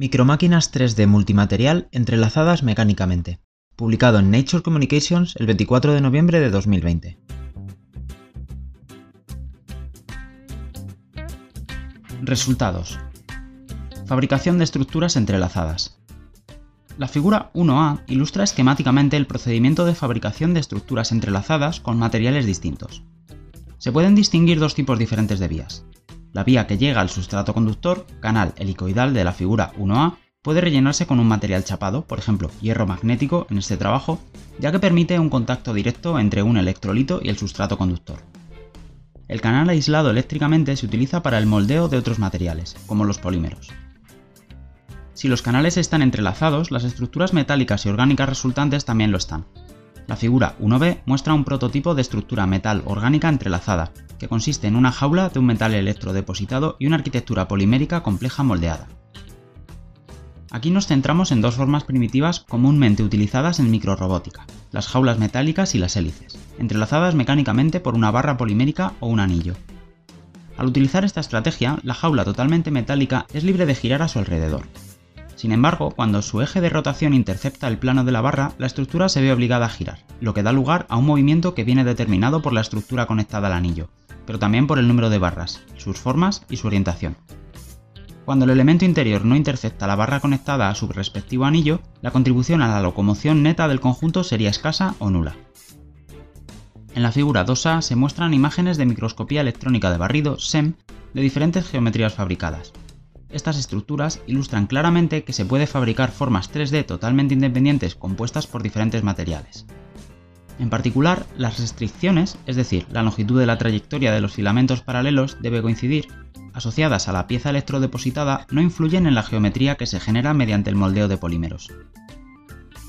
Micromáquinas 3D multimaterial entrelazadas mecánicamente. Publicado en Nature Communications el 24 de noviembre de 2020. Resultados. Fabricación de estructuras entrelazadas. La figura 1A ilustra esquemáticamente el procedimiento de fabricación de estructuras entrelazadas con materiales distintos. Se pueden distinguir dos tipos diferentes de vías, la vía que llega al sustrato conductor, canal helicoidal de la figura 1A, puede rellenarse con un material chapado, por ejemplo, hierro magnético en este trabajo, ya que permite un contacto directo entre un electrolito y el sustrato conductor. El canal aislado eléctricamente se utiliza para el moldeo de otros materiales, como los polímeros. Si los canales están entrelazados, las estructuras metálicas y orgánicas resultantes también lo están. La figura 1b muestra un prototipo de estructura metal orgánica entrelazada, que consiste en una jaula de un metal electrodepositado y una arquitectura polimérica compleja moldeada. Aquí nos centramos en dos formas primitivas comúnmente utilizadas en microrobótica, las jaulas metálicas y las hélices, entrelazadas mecánicamente por una barra polimérica o un anillo. Al utilizar esta estrategia, la jaula totalmente metálica es libre de girar a su alrededor. Sin embargo, cuando su eje de rotación intercepta el plano de la barra, la estructura se ve obligada a girar, lo que da lugar a un movimiento que viene determinado por la estructura conectada al anillo, pero también por el número de barras, sus formas y su orientación. Cuando el elemento interior no intercepta la barra conectada a su respectivo anillo, la contribución a la locomoción neta del conjunto sería escasa o nula. En la figura 2A se muestran imágenes de microscopía electrónica de barrido SEM de diferentes geometrías fabricadas. Estas estructuras ilustran claramente que se puede fabricar formas 3D totalmente independientes compuestas por diferentes materiales. En particular, las restricciones, es decir, la longitud de la trayectoria de los filamentos paralelos debe coincidir, asociadas a la pieza electrodepositada, no influyen en la geometría que se genera mediante el moldeo de polímeros.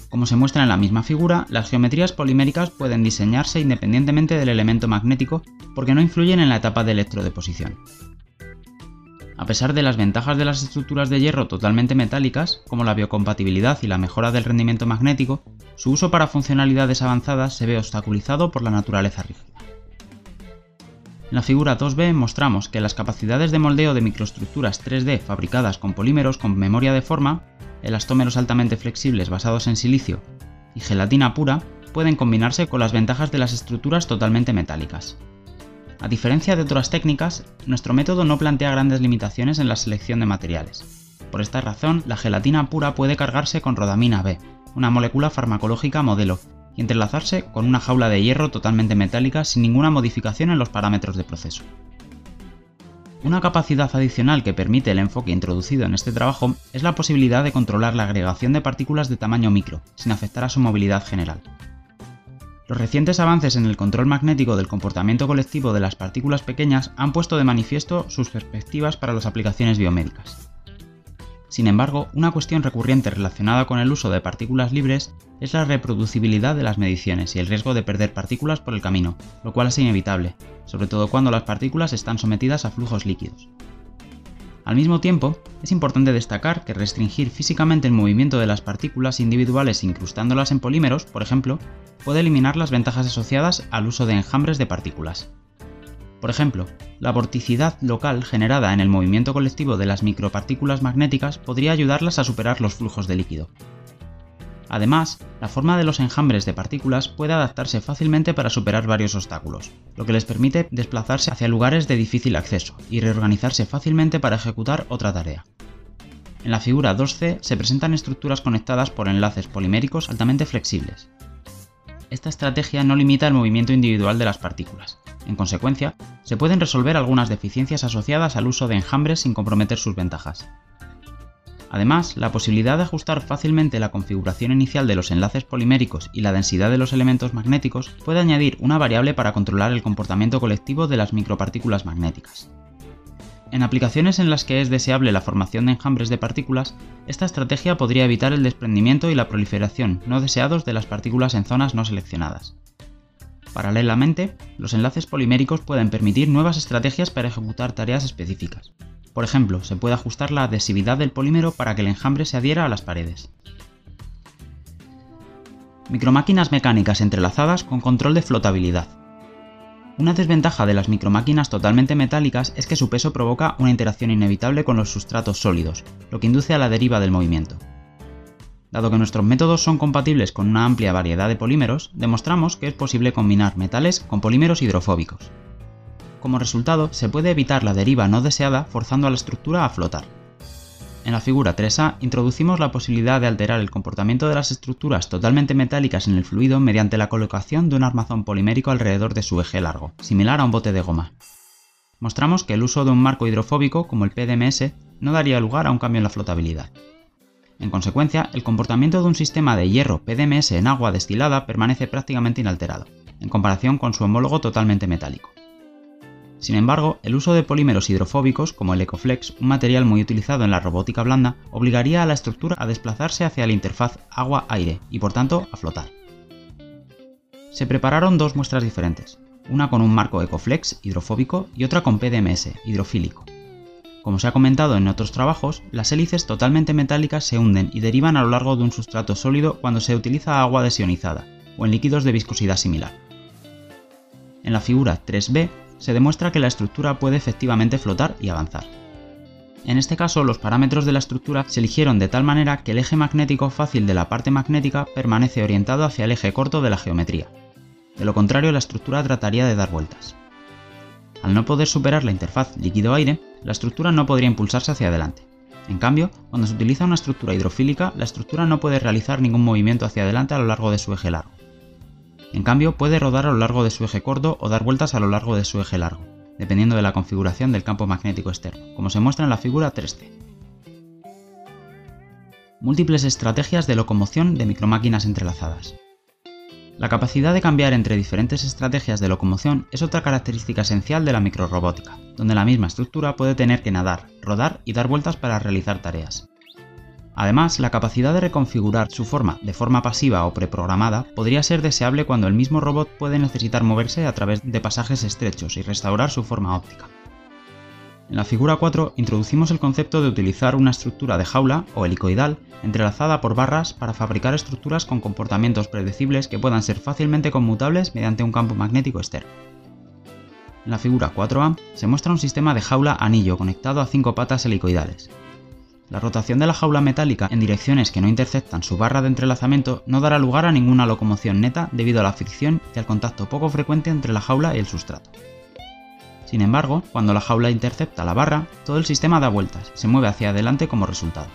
Como se muestra en la misma figura, las geometrías poliméricas pueden diseñarse independientemente del elemento magnético porque no influyen en la etapa de electrodeposición. A pesar de las ventajas de las estructuras de hierro totalmente metálicas, como la biocompatibilidad y la mejora del rendimiento magnético, su uso para funcionalidades avanzadas se ve obstaculizado por la naturaleza rígida. En la figura 2b mostramos que las capacidades de moldeo de microestructuras 3D fabricadas con polímeros con memoria de forma, elastómeros altamente flexibles basados en silicio y gelatina pura pueden combinarse con las ventajas de las estructuras totalmente metálicas. A diferencia de otras técnicas, nuestro método no plantea grandes limitaciones en la selección de materiales. Por esta razón, la gelatina pura puede cargarse con rodamina B, una molécula farmacológica modelo, y entrelazarse con una jaula de hierro totalmente metálica sin ninguna modificación en los parámetros de proceso. Una capacidad adicional que permite el enfoque introducido en este trabajo es la posibilidad de controlar la agregación de partículas de tamaño micro, sin afectar a su movilidad general. Los recientes avances en el control magnético del comportamiento colectivo de las partículas pequeñas han puesto de manifiesto sus perspectivas para las aplicaciones biomédicas. Sin embargo, una cuestión recurrente relacionada con el uso de partículas libres es la reproducibilidad de las mediciones y el riesgo de perder partículas por el camino, lo cual es inevitable, sobre todo cuando las partículas están sometidas a flujos líquidos. Al mismo tiempo, es importante destacar que restringir físicamente el movimiento de las partículas individuales incrustándolas en polímeros, por ejemplo, puede eliminar las ventajas asociadas al uso de enjambres de partículas. Por ejemplo, la vorticidad local generada en el movimiento colectivo de las micropartículas magnéticas podría ayudarlas a superar los flujos de líquido. Además, la forma de los enjambres de partículas puede adaptarse fácilmente para superar varios obstáculos, lo que les permite desplazarse hacia lugares de difícil acceso y reorganizarse fácilmente para ejecutar otra tarea. En la figura 2C se presentan estructuras conectadas por enlaces poliméricos altamente flexibles. Esta estrategia no limita el movimiento individual de las partículas, en consecuencia, se pueden resolver algunas deficiencias asociadas al uso de enjambres sin comprometer sus ventajas. Además, la posibilidad de ajustar fácilmente la configuración inicial de los enlaces poliméricos y la densidad de los elementos magnéticos puede añadir una variable para controlar el comportamiento colectivo de las micropartículas magnéticas. En aplicaciones en las que es deseable la formación de enjambres de partículas, esta estrategia podría evitar el desprendimiento y la proliferación no deseados de las partículas en zonas no seleccionadas. Paralelamente, los enlaces poliméricos pueden permitir nuevas estrategias para ejecutar tareas específicas. Por ejemplo, se puede ajustar la adhesividad del polímero para que el enjambre se adhiera a las paredes. Micromáquinas mecánicas entrelazadas con control de flotabilidad. Una desventaja de las micromáquinas totalmente metálicas es que su peso provoca una interacción inevitable con los sustratos sólidos, lo que induce a la deriva del movimiento. Dado que nuestros métodos son compatibles con una amplia variedad de polímeros, demostramos que es posible combinar metales con polímeros hidrofóbicos. Como resultado, se puede evitar la deriva no deseada forzando a la estructura a flotar. En la figura 3A introducimos la posibilidad de alterar el comportamiento de las estructuras totalmente metálicas en el fluido mediante la colocación de un armazón polimérico alrededor de su eje largo, similar a un bote de goma. Mostramos que el uso de un marco hidrofóbico como el PDMS no daría lugar a un cambio en la flotabilidad. En consecuencia, el comportamiento de un sistema de hierro PDMS en agua destilada permanece prácticamente inalterado, en comparación con su homólogo totalmente metálico. Sin embargo, el uso de polímeros hidrofóbicos como el Ecoflex, un material muy utilizado en la robótica blanda, obligaría a la estructura a desplazarse hacia la interfaz agua-aire y por tanto a flotar. Se prepararon dos muestras diferentes, una con un marco Ecoflex hidrofóbico y otra con PDMS hidrofílico. Como se ha comentado en otros trabajos, las hélices totalmente metálicas se hunden y derivan a lo largo de un sustrato sólido cuando se utiliza agua desionizada o en líquidos de viscosidad similar. En la figura 3b se demuestra que la estructura puede efectivamente flotar y avanzar. En este caso, los parámetros de la estructura se eligieron de tal manera que el eje magnético fácil de la parte magnética permanece orientado hacia el eje corto de la geometría. De lo contrario, la estructura trataría de dar vueltas. Al no poder superar la interfaz líquido-aire, la estructura no podría impulsarse hacia adelante. En cambio, cuando se utiliza una estructura hidrofílica, la estructura no puede realizar ningún movimiento hacia adelante a lo largo de su eje largo. En cambio, puede rodar a lo largo de su eje corto o dar vueltas a lo largo de su eje largo, dependiendo de la configuración del campo magnético externo, como se muestra en la figura 3C. Múltiples estrategias de locomoción de micromáquinas entrelazadas. La capacidad de cambiar entre diferentes estrategias de locomoción es otra característica esencial de la microrobótica, donde la misma estructura puede tener que nadar, rodar y dar vueltas para realizar tareas. Además, la capacidad de reconfigurar su forma de forma pasiva o preprogramada podría ser deseable cuando el mismo robot puede necesitar moverse a través de pasajes estrechos y restaurar su forma óptica. En la figura 4 introducimos el concepto de utilizar una estructura de jaula o helicoidal entrelazada por barras para fabricar estructuras con comportamientos predecibles que puedan ser fácilmente conmutables mediante un campo magnético externo. En la figura 4A se muestra un sistema de jaula anillo conectado a cinco patas helicoidales, la rotación de la jaula metálica en direcciones que no interceptan su barra de entrelazamiento no dará lugar a ninguna locomoción neta debido a la fricción y al contacto poco frecuente entre la jaula y el sustrato. Sin embargo, cuando la jaula intercepta la barra, todo el sistema da vueltas se mueve hacia adelante como resultado.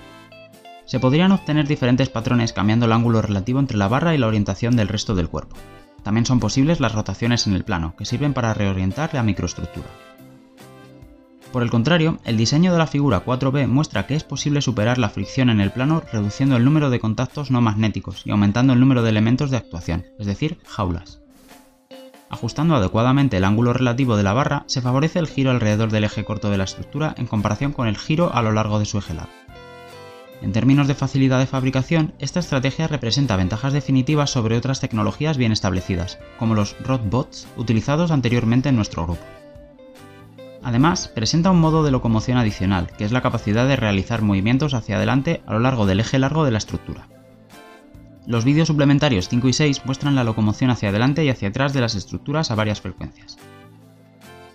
Se podrían obtener diferentes patrones cambiando el ángulo relativo entre la barra y la orientación del resto del cuerpo. También son posibles las rotaciones en el plano, que sirven para reorientar la microestructura. Por el contrario, el diseño de la figura 4B muestra que es posible superar la fricción en el plano reduciendo el número de contactos no magnéticos y aumentando el número de elementos de actuación, es decir, jaulas. Ajustando adecuadamente el ángulo relativo de la barra, se favorece el giro alrededor del eje corto de la estructura en comparación con el giro a lo largo de su eje largo. En términos de facilidad de fabricación, esta estrategia representa ventajas definitivas sobre otras tecnologías bien establecidas, como los Rodbots utilizados anteriormente en nuestro grupo. Además, presenta un modo de locomoción adicional, que es la capacidad de realizar movimientos hacia adelante a lo largo del eje largo de la estructura. Los vídeos suplementarios 5 y 6 muestran la locomoción hacia adelante y hacia atrás de las estructuras a varias frecuencias.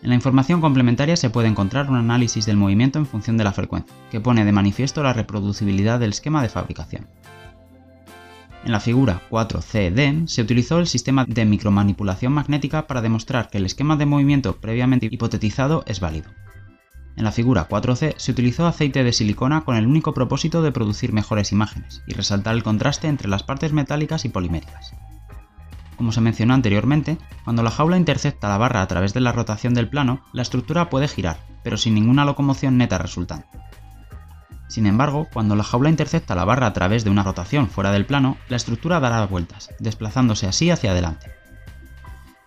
En la información complementaria se puede encontrar un análisis del movimiento en función de la frecuencia, que pone de manifiesto la reproducibilidad del esquema de fabricación. En la figura 4CD se utilizó el sistema de micromanipulación magnética para demostrar que el esquema de movimiento previamente hipotetizado es válido. En la figura 4C se utilizó aceite de silicona con el único propósito de producir mejores imágenes y resaltar el contraste entre las partes metálicas y poliméricas. Como se mencionó anteriormente, cuando la jaula intercepta la barra a través de la rotación del plano, la estructura puede girar, pero sin ninguna locomoción neta resultante. Sin embargo, cuando la jaula intercepta la barra a través de una rotación fuera del plano, la estructura dará vueltas, desplazándose así hacia adelante.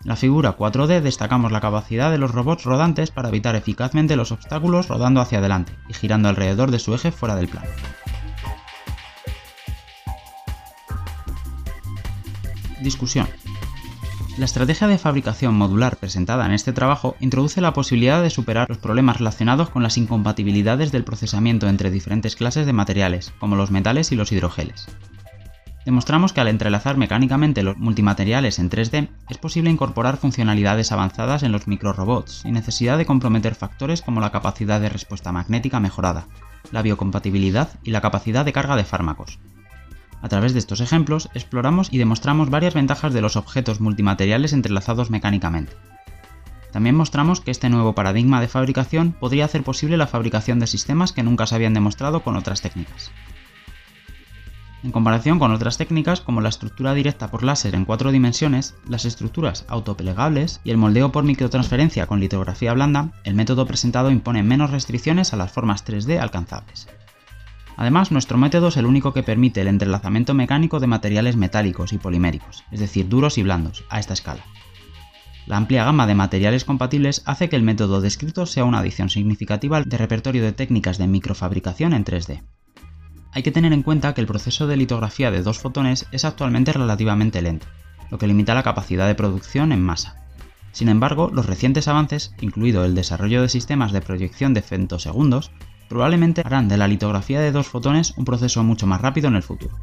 En la figura 4D destacamos la capacidad de los robots rodantes para evitar eficazmente los obstáculos rodando hacia adelante y girando alrededor de su eje fuera del plano. Discusión. La estrategia de fabricación modular presentada en este trabajo introduce la posibilidad de superar los problemas relacionados con las incompatibilidades del procesamiento entre diferentes clases de materiales, como los metales y los hidrogeles. Demostramos que al entrelazar mecánicamente los multimateriales en 3D es posible incorporar funcionalidades avanzadas en los microrobots sin necesidad de comprometer factores como la capacidad de respuesta magnética mejorada, la biocompatibilidad y la capacidad de carga de fármacos. A través de estos ejemplos exploramos y demostramos varias ventajas de los objetos multimateriales entrelazados mecánicamente. También mostramos que este nuevo paradigma de fabricación podría hacer posible la fabricación de sistemas que nunca se habían demostrado con otras técnicas. En comparación con otras técnicas como la estructura directa por láser en cuatro dimensiones, las estructuras autoplegables y el moldeo por microtransferencia con litografía blanda, el método presentado impone menos restricciones a las formas 3D alcanzables. Además, nuestro método es el único que permite el entrelazamiento mecánico de materiales metálicos y poliméricos, es decir, duros y blandos, a esta escala. La amplia gama de materiales compatibles hace que el método descrito sea una adición significativa de repertorio de técnicas de microfabricación en 3D. Hay que tener en cuenta que el proceso de litografía de dos fotones es actualmente relativamente lento, lo que limita la capacidad de producción en masa. Sin embargo, los recientes avances, incluido el desarrollo de sistemas de proyección de femtosegundos, probablemente harán de la litografía de dos fotones un proceso mucho más rápido en el futuro.